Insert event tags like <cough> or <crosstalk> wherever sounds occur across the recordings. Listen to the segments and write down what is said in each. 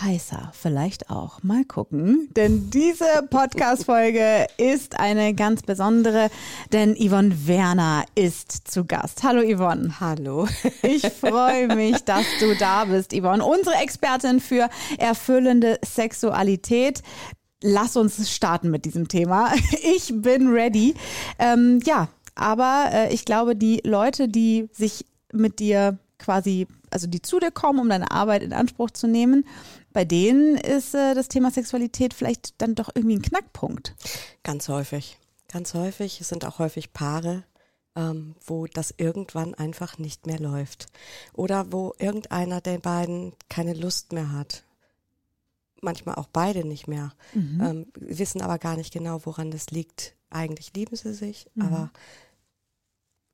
heißer vielleicht auch. Mal gucken. Denn diese Podcast-Folge <laughs> ist eine ganz besondere, denn Yvonne Werner ist zu Gast. Hallo Yvonne. Hallo. <laughs> Ich freue mich, dass du da bist, Yvonne. Unsere Expertin für erfüllende Sexualität. Lass uns starten mit diesem Thema. <laughs> Ich bin ready. Ähm, ja, aber äh, ich glaube, die Leute, die sich mit dir quasi, also die zu dir kommen, um deine Arbeit in Anspruch zu nehmen, bei denen ist äh, das Thema Sexualität vielleicht dann doch irgendwie ein Knackpunkt. Ganz häufig. Ganz häufig. Es sind auch häufig Paare, ähm, wo das irgendwann einfach nicht mehr läuft. Oder wo irgendeiner der beiden keine Lust mehr hat. Manchmal auch beide nicht mehr. Mhm. Ähm, wissen aber gar nicht genau, woran das liegt. Eigentlich lieben sie sich, mhm. aber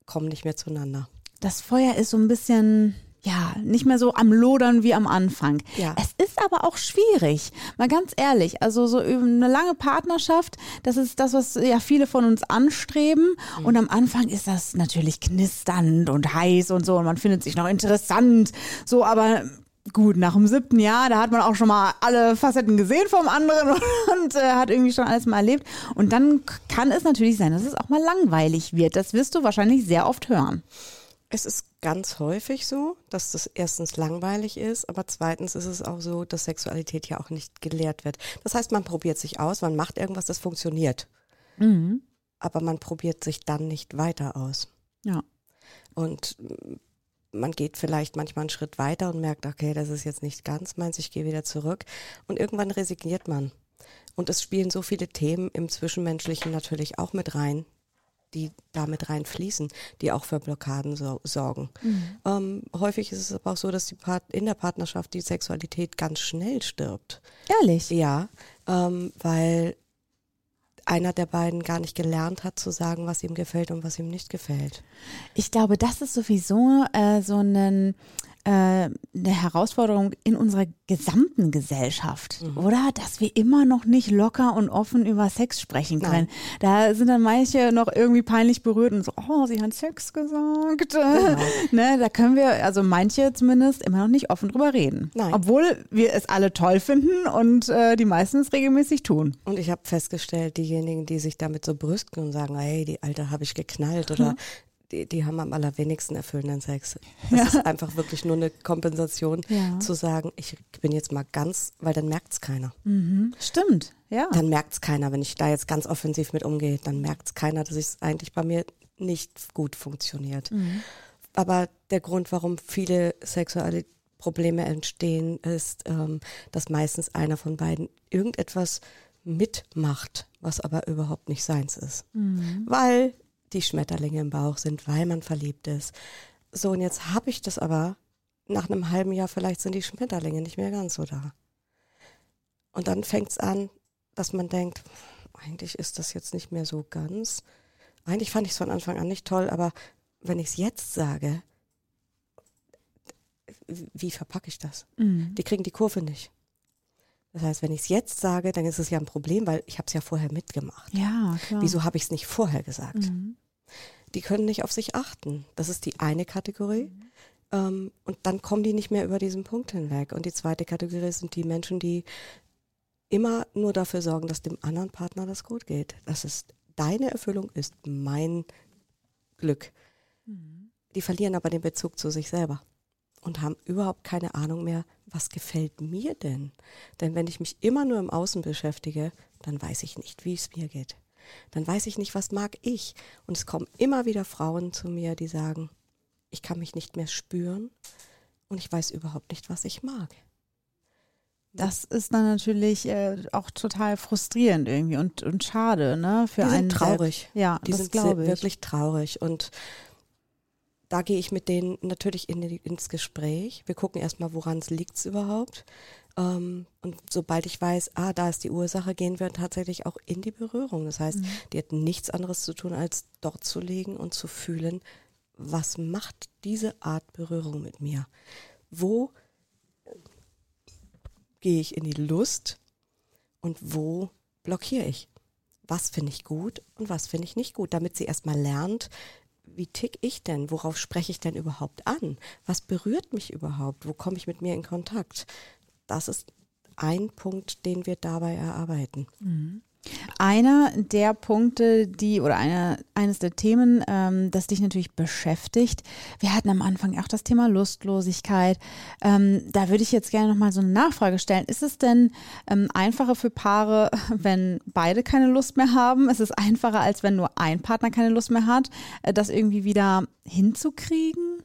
kommen nicht mehr zueinander. Das Feuer ist so ein bisschen ja, nicht mehr so am Lodern wie am Anfang. Ja. Es ist aber auch schwierig, mal ganz ehrlich. Also so eine lange Partnerschaft, das ist das, was ja viele von uns anstreben. Mhm. Und am Anfang ist das natürlich knisternd und heiß und so und man findet sich noch interessant. So, aber gut, nach dem siebten Jahr, da hat man auch schon mal alle Facetten gesehen vom anderen <laughs> und äh, hat irgendwie schon alles mal erlebt. Und dann kann es natürlich sein, dass es auch mal langweilig wird. Das wirst du wahrscheinlich sehr oft hören. Es ist ganz häufig so, dass das erstens langweilig ist, aber zweitens ist es auch so, dass Sexualität ja auch nicht gelehrt wird. Das heißt, man probiert sich aus, man macht irgendwas, das funktioniert. Mhm. Aber man probiert sich dann nicht weiter aus. Ja. Und man geht vielleicht manchmal einen Schritt weiter und merkt, okay, das ist jetzt nicht ganz meins, ich gehe wieder zurück. Und irgendwann resigniert man. Und es spielen so viele Themen im Zwischenmenschlichen natürlich auch mit rein, die damit reinfließen, die auch für Blockaden so, sorgen. Mhm. Ähm, häufig ist es aber auch so, dass die Part in der Partnerschaft die Sexualität ganz schnell stirbt. Ehrlich? Ja, ähm, weil einer der beiden gar nicht gelernt hat zu sagen, was ihm gefällt und was ihm nicht gefällt. Ich glaube, das ist sowieso äh, so ein äh, eine Herausforderung in unserer gesamten Gesellschaft, mhm. oder? Dass wir immer noch nicht locker und offen über Sex sprechen können. Nein. Da sind dann manche noch irgendwie peinlich berührt und so, oh, sie hat Sex gesagt. Genau. <laughs> ne, da können wir, also manche zumindest, immer noch nicht offen drüber reden. Nein. Obwohl wir es alle toll finden und äh, die meisten es regelmäßig tun. Und ich habe festgestellt, diejenigen, die sich damit so brüsten und sagen, hey, die Alte habe ich geknallt oder die, die haben am allerwenigsten erfüllenden Sex. Das ja. ist einfach wirklich nur eine Kompensation ja. zu sagen, ich bin jetzt mal ganz, weil dann merkt es keiner. Mhm. Stimmt, ja. Dann merkt es keiner, wenn ich da jetzt ganz offensiv mit umgehe, dann merkt es keiner, dass es eigentlich bei mir nicht gut funktioniert. Mhm. Aber der Grund, warum viele sexuelle Probleme entstehen, ist, ähm, dass meistens einer von beiden irgendetwas mitmacht, was aber überhaupt nicht seins ist. Mhm. Weil die Schmetterlinge im Bauch sind, weil man verliebt ist. So, und jetzt habe ich das aber nach einem halben Jahr, vielleicht sind die Schmetterlinge nicht mehr ganz so da. Und dann fängt es an, dass man denkt, eigentlich ist das jetzt nicht mehr so ganz. Eigentlich fand ich es von Anfang an nicht toll, aber wenn ich es jetzt sage, wie verpacke ich das? Mhm. Die kriegen die Kurve nicht. Das heißt, wenn ich es jetzt sage, dann ist es ja ein Problem, weil ich habe es ja vorher mitgemacht. Ja, klar. Wieso habe ich es nicht vorher gesagt? Mhm. Die können nicht auf sich achten. Das ist die eine Kategorie. Mhm. Ähm, und dann kommen die nicht mehr über diesen Punkt hinweg. Und die zweite Kategorie sind die Menschen, die immer nur dafür sorgen, dass dem anderen Partner das gut geht. Das ist deine Erfüllung, ist mein Glück. Mhm. Die verlieren aber den Bezug zu sich selber und haben überhaupt keine Ahnung mehr, was gefällt mir denn? Denn wenn ich mich immer nur im Außen beschäftige, dann weiß ich nicht, wie es mir geht. Dann weiß ich nicht, was mag ich. Und es kommen immer wieder Frauen zu mir, die sagen, ich kann mich nicht mehr spüren und ich weiß überhaupt nicht, was ich mag. Das ist dann natürlich äh, auch total frustrierend irgendwie und, und schade, ne? Für die einen traurig. Selbst. Ja, die das sind glaube ich. wirklich traurig und da gehe ich mit denen natürlich in, ins Gespräch. Wir gucken erstmal, woran es liegt überhaupt. Ähm, und sobald ich weiß, ah, da ist die Ursache, gehen wir tatsächlich auch in die Berührung. Das heißt, mhm. die hat nichts anderes zu tun, als dort zu liegen und zu fühlen, was macht diese Art Berührung mit mir? Wo gehe ich in die Lust und wo blockiere ich? Was finde ich gut und was finde ich nicht gut, damit sie erstmal lernt, wie tick ich denn? Worauf spreche ich denn überhaupt an? Was berührt mich überhaupt? Wo komme ich mit mir in Kontakt? Das ist ein Punkt, den wir dabei erarbeiten. Mhm. Einer der Punkte, die oder eine, eines der Themen, ähm, das dich natürlich beschäftigt. Wir hatten am Anfang auch das Thema Lustlosigkeit. Ähm, da würde ich jetzt gerne nochmal so eine Nachfrage stellen. Ist es denn ähm, einfacher für Paare, <laughs> wenn beide keine Lust mehr haben? Ist es einfacher, als wenn nur ein Partner keine Lust mehr hat, äh, das irgendwie wieder hinzukriegen?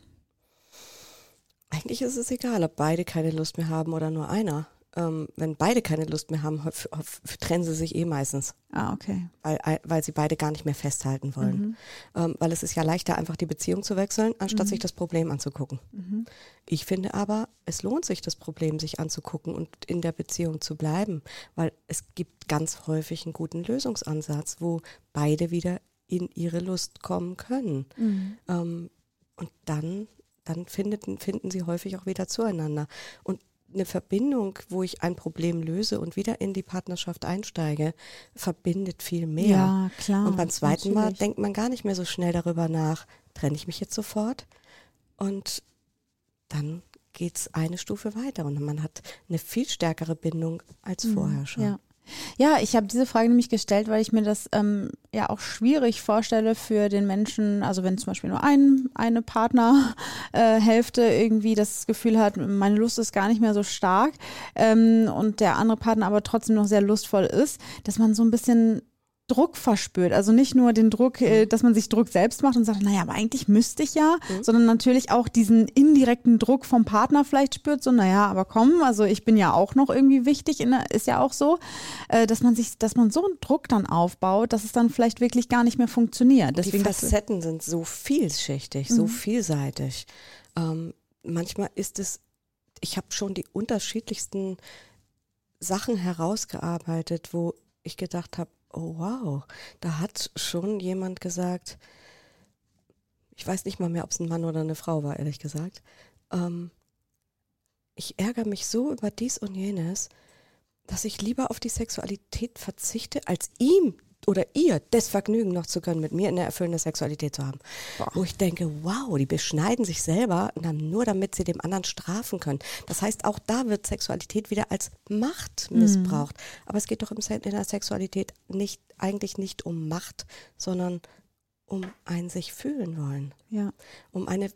Eigentlich ist es egal, ob beide keine Lust mehr haben oder nur einer ähm, wenn beide keine Lust mehr haben, trennen sie sich eh meistens. Ah, okay. Weil, weil sie beide gar nicht mehr festhalten wollen. Mhm. Ähm, weil es ist ja leichter, einfach die Beziehung zu wechseln, anstatt mhm. sich das Problem anzugucken. Mhm. Ich finde aber, es lohnt sich, das Problem sich anzugucken und in der Beziehung zu bleiben, weil es gibt ganz häufig einen guten Lösungsansatz, wo beide wieder in ihre Lust kommen können. Mhm. Ähm, und dann dann finden, finden sie häufig auch wieder zueinander. Und eine Verbindung, wo ich ein Problem löse und wieder in die Partnerschaft einsteige, verbindet viel mehr. Ja, klar. Und beim zweiten natürlich. Mal denkt man gar nicht mehr so schnell darüber nach, trenne ich mich jetzt sofort? Und dann geht es eine Stufe weiter und man hat eine viel stärkere Bindung als mhm, vorher schon. Ja. Ja, ich habe diese Frage nämlich gestellt, weil ich mir das ähm, ja auch schwierig vorstelle für den Menschen, also wenn zum Beispiel nur ein, eine Partnerhälfte äh, irgendwie das Gefühl hat, meine Lust ist gar nicht mehr so stark ähm, und der andere Partner aber trotzdem noch sehr lustvoll ist, dass man so ein bisschen Druck verspürt. Also nicht nur den Druck, äh, mhm. dass man sich Druck selbst macht und sagt, naja, aber eigentlich müsste ich ja, mhm. sondern natürlich auch diesen indirekten Druck vom Partner vielleicht spürt, so, naja, aber komm, also ich bin ja auch noch irgendwie wichtig, ist ja auch so, äh, dass man sich, dass man so einen Druck dann aufbaut, dass es dann vielleicht wirklich gar nicht mehr funktioniert. Deswegen Die Facetten sind so vielschichtig, mhm. so vielseitig. Ähm, manchmal ist es, ich habe schon die unterschiedlichsten Sachen herausgearbeitet, wo ich gedacht habe, oh wow, da hat schon jemand gesagt, ich weiß nicht mal mehr, ob es ein Mann oder eine Frau war, ehrlich gesagt, ähm, ich ärgere mich so über dies und jenes, dass ich lieber auf die Sexualität verzichte, als ihm oder ihr das Vergnügen noch zu können, mit mir eine erfüllende Sexualität zu haben. Boah. Wo ich denke, wow, die beschneiden sich selber nur damit sie dem anderen strafen können. Das heißt, auch da wird Sexualität wieder als Macht mhm. missbraucht. Mhm. Aber es geht doch in der Sexualität nicht, eigentlich nicht um Macht, sondern um ein sich fühlen wollen. Ja. Um eine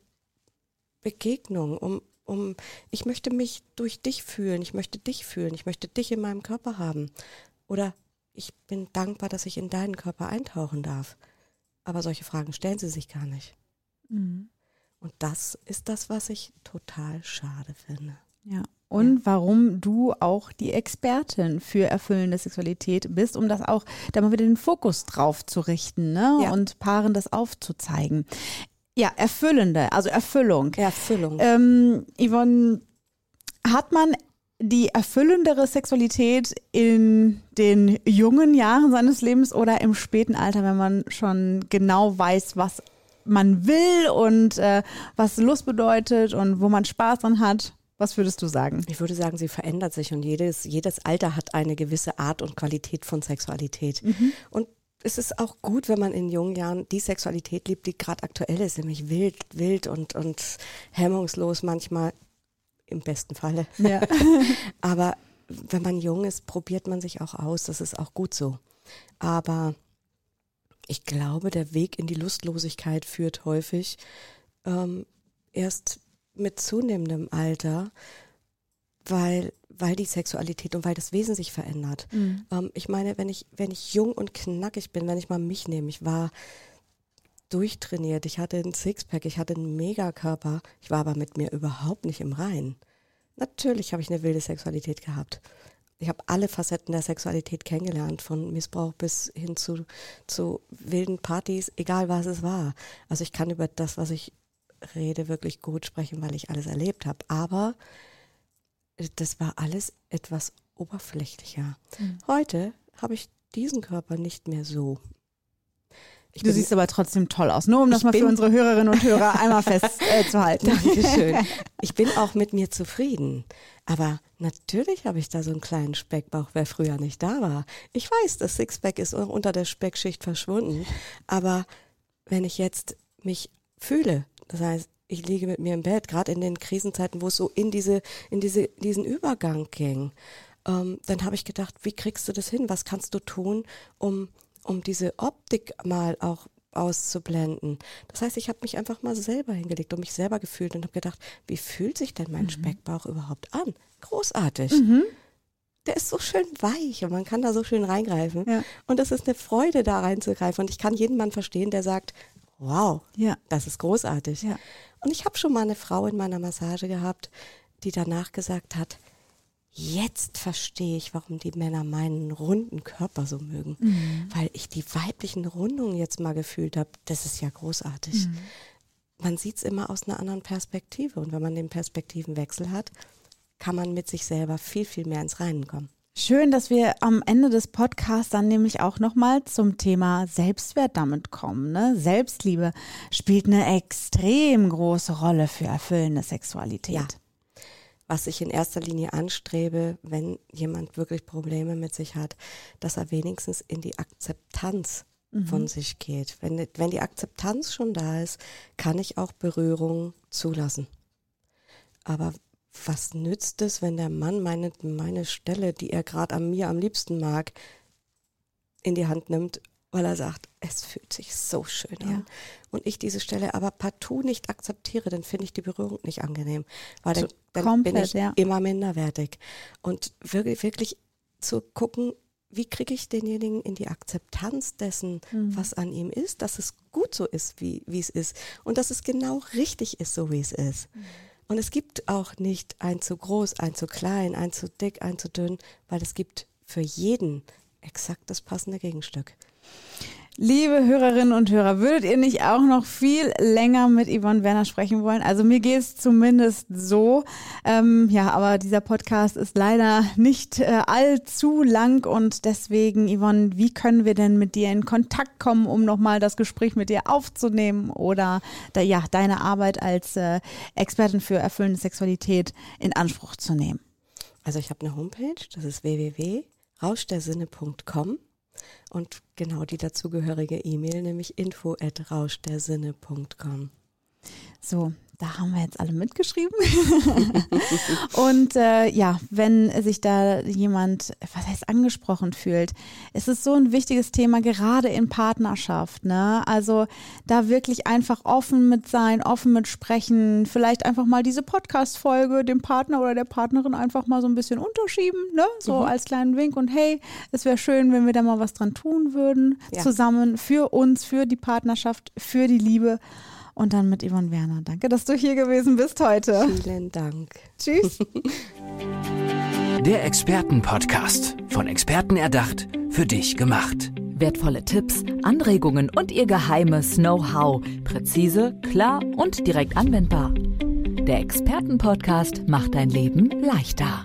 Begegnung, um, um, ich möchte mich durch dich fühlen, ich möchte dich fühlen, ich möchte dich in meinem Körper haben. Oder ich bin dankbar, dass ich in deinen Körper eintauchen darf. Aber solche Fragen stellen sie sich gar nicht. Mhm. Und das ist das, was ich total schade finde. Ja. Und ja. warum du auch die Expertin für erfüllende Sexualität bist, um das auch da mal wieder den Fokus drauf zu richten ne? Ja. und Paaren das aufzuzeigen. Ja, erfüllende, also Erfüllung. Erfüllung. Ähm, Yvonne, hat man die erfüllendere Sexualität in den jungen Jahren seines Lebens oder im späten Alter, wenn man schon genau weiß, was man will und äh, was Lust bedeutet und wo man Spaß dran hat? Was würdest du sagen? Ich würde sagen, sie verändert sich und jedes, jedes Alter hat eine gewisse Art und Qualität von Sexualität. Mhm. Und es ist auch gut, wenn man in jungen Jahren die Sexualität liebt, die gerade aktuell ist, nämlich wild, wild und, und hemmungslos manchmal im besten Falle. Ja. <laughs> Aber wenn man jung ist, probiert man sich auch aus. Das ist auch gut so. Aber ich glaube, der Weg in die Lustlosigkeit führt häufig ähm, erst mit zunehmendem Alter, weil, weil die Sexualität und weil das Wesen sich verändert. Mhm. Ähm, ich meine, wenn ich, wenn ich jung und knackig bin, wenn ich mal mich nehme, ich war durchtrainiert, ich hatte ein Sixpack, ich hatte einen Megakörper, ich war aber mit mir überhaupt nicht im Rein. Natürlich habe ich eine wilde Sexualität gehabt. Ich habe alle Facetten der Sexualität kennengelernt, von Missbrauch bis hin zu, zu wilden Partys, egal was es war. Also ich kann über das, was ich rede, wirklich gut sprechen, weil ich alles erlebt habe. Aber das war alles etwas oberflächlicher. Mhm. Heute habe ich diesen Körper nicht mehr so. Ich du siehst aber trotzdem toll aus, nur um das mal für unsere Hörerinnen und Hörer einmal festzuhalten. Äh, Dankeschön. <laughs> Ich bin auch mit mir zufrieden. Aber natürlich habe ich da so einen kleinen Speckbauch, wer früher nicht da war. Ich weiß, das Sixpack ist unter der Speckschicht verschwunden. Aber wenn ich jetzt mich fühle, das heißt, ich liege mit mir im Bett, gerade in den Krisenzeiten, wo es so in diese, in diese, diesen Übergang ging, ähm, dann habe ich gedacht, wie kriegst du das hin? Was kannst du tun, um, um diese Optik mal auch auszublenden. Das heißt, ich habe mich einfach mal selber hingelegt und mich selber gefühlt und habe gedacht, wie fühlt sich denn mein mhm. Speckbauch überhaupt an? Großartig. Mhm. Der ist so schön weich und man kann da so schön reingreifen. Ja. Und das ist eine Freude, da reinzugreifen. Und ich kann jeden Mann verstehen, der sagt, wow, ja. das ist großartig. Ja. Und ich habe schon mal eine Frau in meiner Massage gehabt, die danach gesagt hat, jetzt verstehe ich, warum die Männer meinen runden Körper so mögen, mhm. weil ich die weiblichen Rundungen jetzt mal gefühlt habe. Das ist ja großartig. Mhm. Man sieht es immer aus einer anderen Perspektive und wenn man den Perspektivenwechsel hat, kann man mit sich selber viel, viel mehr ins Reinen kommen. Schön, dass wir am Ende des Podcasts dann nämlich auch nochmal zum Thema Selbstwert damit kommen. Ne? Selbstliebe spielt eine extrem große Rolle für erfüllende Sexualität. Ja. Was ich in erster Linie anstrebe, wenn jemand wirklich Probleme mit sich hat, dass er wenigstens in die Akzeptanz mhm. von sich geht. Wenn, wenn die Akzeptanz schon da ist, kann ich auch Berührung zulassen. Aber was nützt es, wenn der Mann meine, meine Stelle, die er gerade an mir am liebsten mag, in die Hand nimmt, weil er sagt, es fühlt sich so schön ja. an. Und ich diese Stelle aber partout nicht akzeptiere, dann finde ich die Berührung nicht angenehm, weil dann, dann Komplett, bin ich ja. immer minderwertig. Und wirklich, wirklich zu gucken, wie kriege ich denjenigen in die Akzeptanz dessen, mhm. was an ihm ist, dass es gut so ist, wie, es ist und dass es genau richtig ist, so wie es ist. Mhm. Und es gibt auch nicht ein zu groß, ein zu klein, ein zu dick, ein zu dünn, weil es gibt für jeden exakt das passende Gegenstück. Liebe Hörerinnen und Hörer, würdet ihr nicht auch noch viel länger mit Yvonne Werner sprechen wollen? Also mir geht es zumindest so. Ähm, ja, aber dieser Podcast ist leider nicht äh, allzu lang und deswegen, Yvonne, wie können wir denn mit dir in Kontakt kommen, um nochmal das Gespräch mit dir aufzunehmen oder da, ja, deine Arbeit als äh, Expertin für erfüllende Sexualität in Anspruch zu nehmen? Also ich habe eine Homepage, das ist www.rauschdersinne.com und genau die dazugehörige E-Mail, nämlich info at rauschdersinne.com. So, da haben wir jetzt alle mitgeschrieben. <laughs> und äh, ja, wenn sich da jemand, was heißt angesprochen fühlt, es ist so ein wichtiges Thema, gerade in Partnerschaft. Ne? Also da wirklich einfach offen mit sein, offen mit sprechen, vielleicht einfach mal diese Podcast-Folge dem Partner oder der Partnerin einfach mal so ein bisschen unterschieben, ne? so mhm. als kleinen Wink und hey, es wäre schön, wenn wir da mal was dran tun würden, ja. zusammen für uns, für die Partnerschaft, für die Liebe und dann mit Yvonne Werner. Danke, dass du hier gewesen bist heute. Vielen Dank. Tschüss. <laughs> Der Expertenpodcast. Von Experten erdacht, für dich gemacht. Wertvolle Tipps, Anregungen und ihr geheimes Know-how. Präzise, klar und direkt anwendbar. Der Expertenpodcast macht dein Leben leichter.